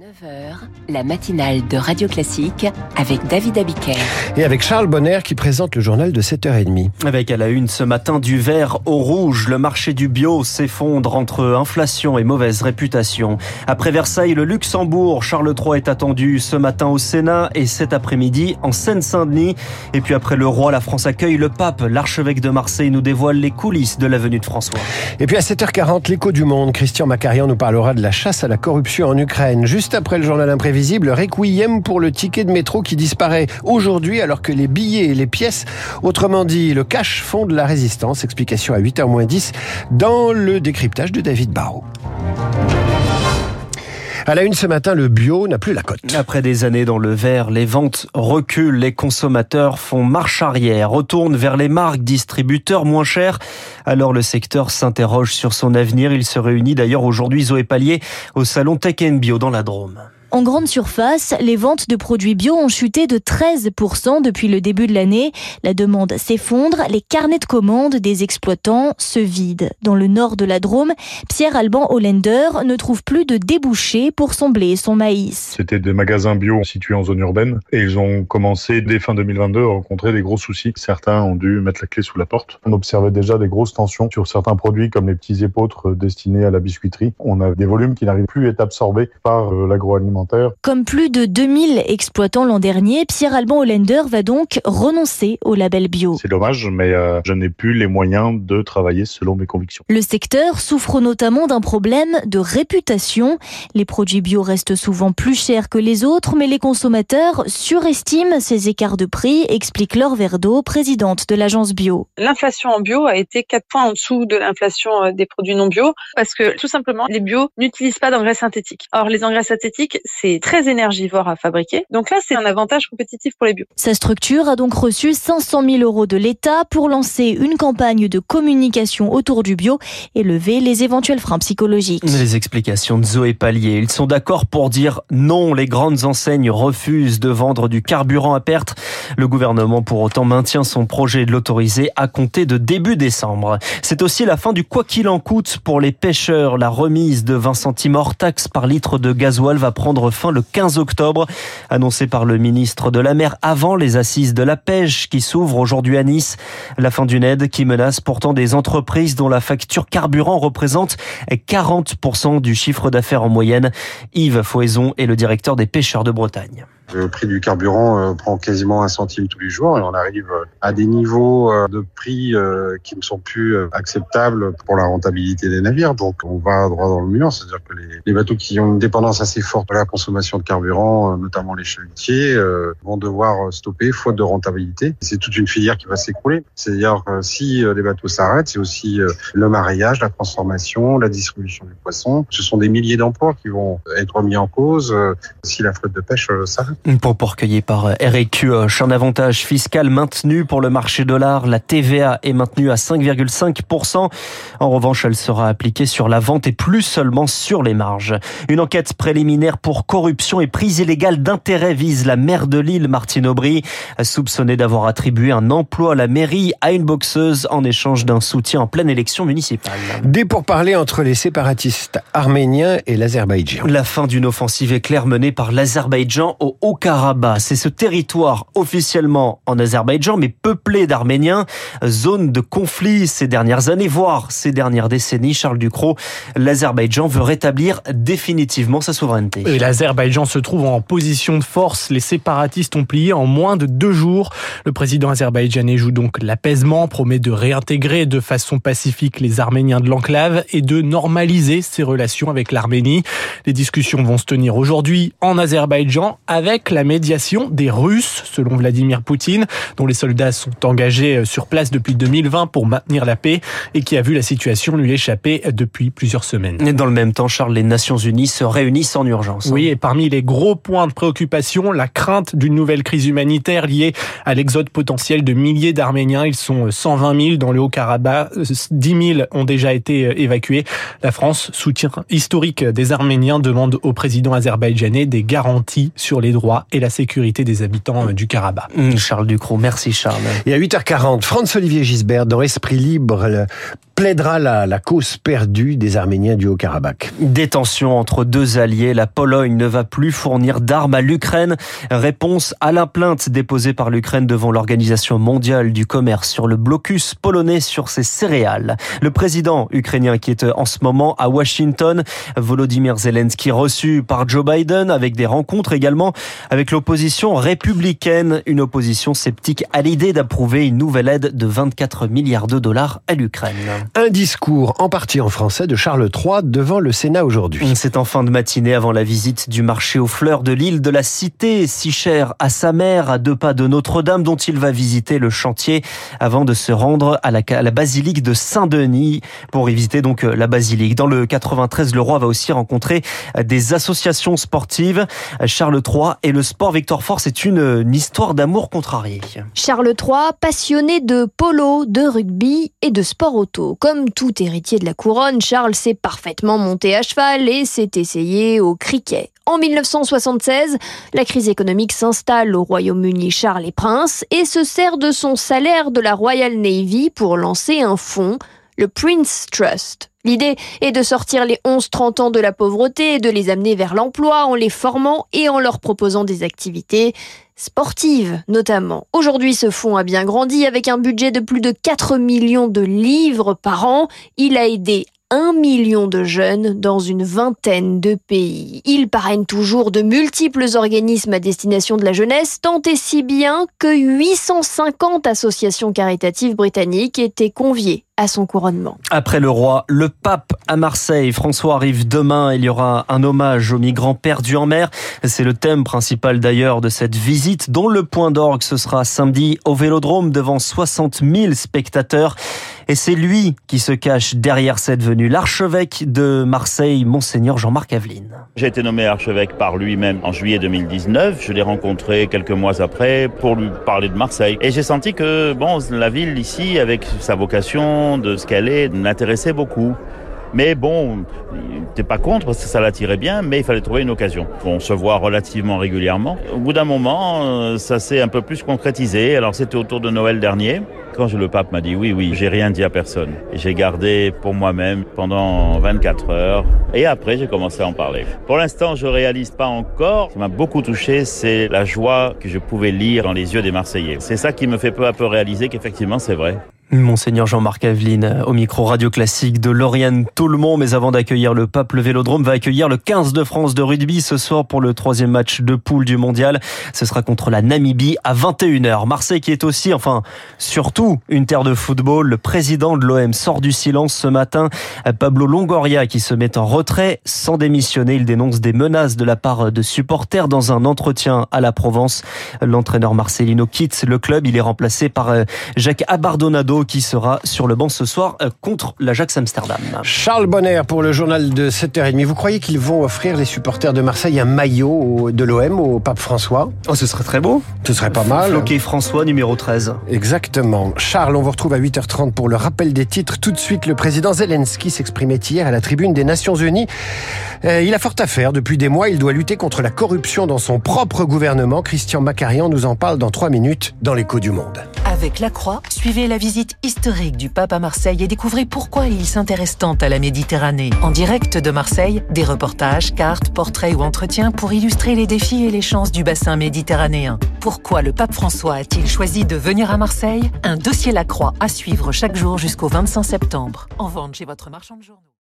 9h, la matinale de Radio Classique avec David Abiker. Et avec Charles Bonner qui présente le journal de 7h30. Avec à la une ce matin du vert au rouge, le marché du bio s'effondre entre inflation et mauvaise réputation. Après Versailles, le Luxembourg, Charles III est attendu ce matin au Sénat et cet après-midi en Seine-Saint-Denis. Et puis après le roi, la France accueille le pape. L'archevêque de Marseille nous dévoile les coulisses de la venue de François. Et puis à 7h40, l'écho du monde, Christian Macarian nous parlera de la chasse à la corruption en Ukraine. Juste après le journal imprévisible, requiem pour le ticket de métro qui disparaît aujourd'hui alors que les billets et les pièces, autrement dit le cash, font de la résistance. Explication à 8h 10 dans le décryptage de David Barrault. À la une ce matin, le bio n'a plus la cote. Après des années dans le vert, les ventes reculent, les consommateurs font marche arrière, retournent vers les marques distributeurs moins chers. Alors le secteur s'interroge sur son avenir. Il se réunit d'ailleurs aujourd'hui Zoé Pallier au salon Tech Bio dans la Drôme. En grande surface, les ventes de produits bio ont chuté de 13% depuis le début de l'année. La demande s'effondre, les carnets de commandes des exploitants se vident. Dans le nord de la Drôme, Pierre-Alban Hollander ne trouve plus de débouchés pour son blé et son maïs. C'était des magasins bio situés en zone urbaine et ils ont commencé dès fin 2022 à rencontrer des gros soucis. Certains ont dû mettre la clé sous la porte. On observait déjà des grosses tensions sur certains produits comme les petits épôtres destinés à la biscuiterie. On a des volumes qui n'arrivent plus à être absorbés par euh, comme plus de 2000 exploitants l'an dernier, Pierre-Alban Hollander va donc renoncer au label bio. C'est dommage, mais euh, je n'ai plus les moyens de travailler selon mes convictions. Le secteur souffre notamment d'un problème de réputation. Les produits bio restent souvent plus chers que les autres, mais les consommateurs surestiment ces écarts de prix, explique Laure Verdeau, présidente de l'agence bio. L'inflation en bio a été 4 points en dessous de l'inflation euh, des produits non bio, parce que tout simplement, les bio n'utilisent pas d'engrais synthétiques. Or, les engrais synthétiques, c'est très énergivore à fabriquer. Donc là, c'est un avantage compétitif pour les bio. Sa structure a donc reçu 500 000 euros de l'État pour lancer une campagne de communication autour du bio et lever les éventuels freins psychologiques. Les explications de Zoé Pallier. Ils sont d'accord pour dire non. Les grandes enseignes refusent de vendre du carburant à perte. Le gouvernement, pour autant, maintient son projet de l'autoriser à compter de début décembre. C'est aussi la fin du quoi qu'il en coûte pour les pêcheurs. La remise de 20 centimes hors taxe par litre de gasoil va prendre fin le 15 octobre, annoncé par le ministre de la Mer avant les assises de la pêche qui s'ouvrent aujourd'hui à Nice. La fin d'une aide qui menace pourtant des entreprises dont la facture carburant représente 40% du chiffre d'affaires en moyenne. Yves Foison est le directeur des pêcheurs de Bretagne. Le prix du carburant euh, prend quasiment un centime tous les jours et on arrive euh, à des niveaux euh, de prix qui ne sont plus acceptables pour la rentabilité des navires. Donc on va droit dans le mur, c'est-à-dire que les, bateaux qui ont une dépendance assez forte de la consommation de carburant, notamment les chalutiers, vont devoir stopper faute de rentabilité. C'est toute une filière qui va s'écrouler. C'est-à-dire si les bateaux s'arrêtent, c'est aussi le mariage, la transformation, la distribution du poisson. Ce sont des milliers d'emplois qui vont être mis en cause si la flotte de pêche s'arrête. Propos recueilli par euh. Euh, un avantage fiscal maintenu pour le marché dollar. La TVA est maintenue à 5,5%. En revanche, elle sera appliquée sur la vente et plus seulement sur les marges. Une enquête préliminaire pour corruption et prise illégale d'intérêt vise la maire de Lille, Martine Aubry, soupçonnée d'avoir attribué un emploi à la mairie à une boxeuse en échange d'un soutien en pleine élection municipale. Des pourparlers entre les séparatistes arméniens et l'Azerbaïdjan. La fin d'une offensive éclair menée par l'Azerbaïdjan au Haut-Karabakh. C'est ce territoire officiellement en Azerbaïdjan, mais peuplé d'Arméniens, zone de conflit ces dernières années, voire ces dernières décennies. Charles Ducrot, l'Azerbaïdjan veut rétablir définitivement sa souveraineté. Et l'Azerbaïdjan se trouve en position de force. Les séparatistes ont plié en moins de deux jours. Le président azerbaïdjanais joue donc l'apaisement, promet de réintégrer de façon pacifique les Arméniens de l'enclave et de normaliser ses relations avec l'Arménie. Les discussions vont se tenir aujourd'hui en Azerbaïdjan avec la médiation des Russes, selon Vladimir Poutine, dont les soldats sont engagés euh, sur place depuis 2020 pour maintenir la paix et qui a vu la situation lui échapper depuis plusieurs semaines. Et dans le même temps, Charles, les Nations Unies se réunissent en urgence. Oui, et parmi les gros points de préoccupation, la crainte d'une nouvelle crise humanitaire liée à l'exode potentiel de milliers d'Arméniens. Ils sont 120 000 dans le Haut-Karabakh, 10 000 ont déjà été euh, évacués. La France, soutien historique des Arméniens, demande au président azerbaïdjanais des garanties sur les droits et la sécurité des habitants euh, du Karabakh. Mmh, Charles Ducrot, merci Charles. Et à 8h40, Franz-Olivier Gisbert dans Esprit Libre, plaidera la, cause perdue des Arméniens du Haut-Karabakh. Des tensions entre deux alliés. La Pologne ne va plus fournir d'armes à l'Ukraine. Réponse à la plainte déposée par l'Ukraine devant l'Organisation mondiale du commerce sur le blocus polonais sur ses céréales. Le président ukrainien qui est en ce moment à Washington, Volodymyr Zelensky reçu par Joe Biden avec des rencontres également avec l'opposition républicaine, une opposition sceptique à l'idée d'approuver une nouvelle aide de 24 milliards de dollars à l'Ukraine. Un discours en partie en français de Charles III devant le Sénat aujourd'hui. C'est en fin de matinée avant la visite du marché aux fleurs de l'île de la Cité, si cher à sa mère, à deux pas de Notre-Dame, dont il va visiter le chantier avant de se rendre à la, à la basilique de Saint-Denis pour y visiter donc la basilique. Dans le 93, le roi va aussi rencontrer des associations sportives. Charles III et le sport Victor Fort, c'est une, une histoire d'amour contrarié. Charles III, passionné de polo, de rugby et de sport auto. Comme tout héritier de la couronne, Charles s'est parfaitement monté à cheval et s'est essayé au cricket. En 1976, la crise économique s'installe au Royaume-Uni. Charles est prince et se sert de son salaire de la Royal Navy pour lancer un fonds, le Prince Trust. L'idée est de sortir les 11-30 ans de la pauvreté et de les amener vers l'emploi en les formant et en leur proposant des activités sportives notamment. Aujourd'hui, ce fonds a bien grandi avec un budget de plus de 4 millions de livres par an. Il a aidé un million de jeunes dans une vingtaine de pays. Il parraine toujours de multiples organismes à destination de la jeunesse, tant et si bien que 850 associations caritatives britanniques étaient conviées à son couronnement. Après le roi, le pape à Marseille. François arrive demain. Il y aura un hommage aux migrants perdus en mer. C'est le thème principal d'ailleurs de cette visite, dont le point d'orgue ce sera samedi au Vélodrome devant 60 000 spectateurs. Et c'est lui qui se cache derrière cette venue, l'archevêque de Marseille, Monseigneur Jean-Marc Aveline. J'ai été nommé archevêque par lui-même en juillet 2019. Je l'ai rencontré quelques mois après pour lui parler de Marseille. Et j'ai senti que, bon, la ville ici, avec sa vocation, de ce qu'elle est, m'intéressait beaucoup. Mais bon, t'es pas contre parce que ça l'attirait bien, mais il fallait trouver une occasion. On se voit relativement régulièrement. Au bout d'un moment, ça s'est un peu plus concrétisé. Alors c'était autour de Noël dernier. Quand le pape m'a dit oui, oui, j'ai rien dit à personne. J'ai gardé pour moi-même pendant 24 heures. Et après, j'ai commencé à en parler. Pour l'instant, je réalise pas encore. Ce qui m'a beaucoup touché, c'est la joie que je pouvais lire dans les yeux des Marseillais. C'est ça qui me fait peu à peu réaliser qu'effectivement, c'est vrai. Monseigneur Jean-Marc Aveline au micro radio classique de Lauriane Toulmont. Mais avant d'accueillir le pape, le Vélodrome va accueillir le 15 de France de rugby ce soir pour le troisième match de poule du mondial. Ce sera contre la Namibie à 21h. Marseille qui est aussi, enfin, surtout une terre de football. Le président de l'OM sort du silence ce matin. Pablo Longoria qui se met en retrait sans démissionner. Il dénonce des menaces de la part de supporters dans un entretien à la Provence. L'entraîneur Marcelino quitte le club. Il est remplacé par euh, Jacques Abardonado qui sera sur le banc ce soir contre l'Ajax Amsterdam. Charles Bonner pour le journal de 7h30. Vous croyez qu'ils vont offrir les supporters de Marseille un maillot de l'OM au pape François? Oh, ce serait très beau. Ce serait pas mal. Ok, François, numéro 13. Exactement. Charles, on vous retrouve à 8h30 pour le rappel des titres. Tout de suite, le président Zelensky s'exprimait hier à la tribune des Nations Unies. il a fort à faire. Depuis des mois, il doit lutter contre la corruption dans son propre gouvernement. Christian Macarian nous en parle dans 3 minutes dans l'écho du monde. Avec la Croix, suivez la visite historique du pape à Marseille et découvrez pourquoi il s'intéresse tant à la Méditerranée. En direct de Marseille, des reportages, cartes, portraits ou entretiens pour illustrer les défis et les chances du bassin méditerranéen. Pourquoi le pape François a-t-il choisi de venir à Marseille? Un dossier La Croix à suivre chaque jour jusqu'au 25 septembre. En vente chez votre marchand de journaux.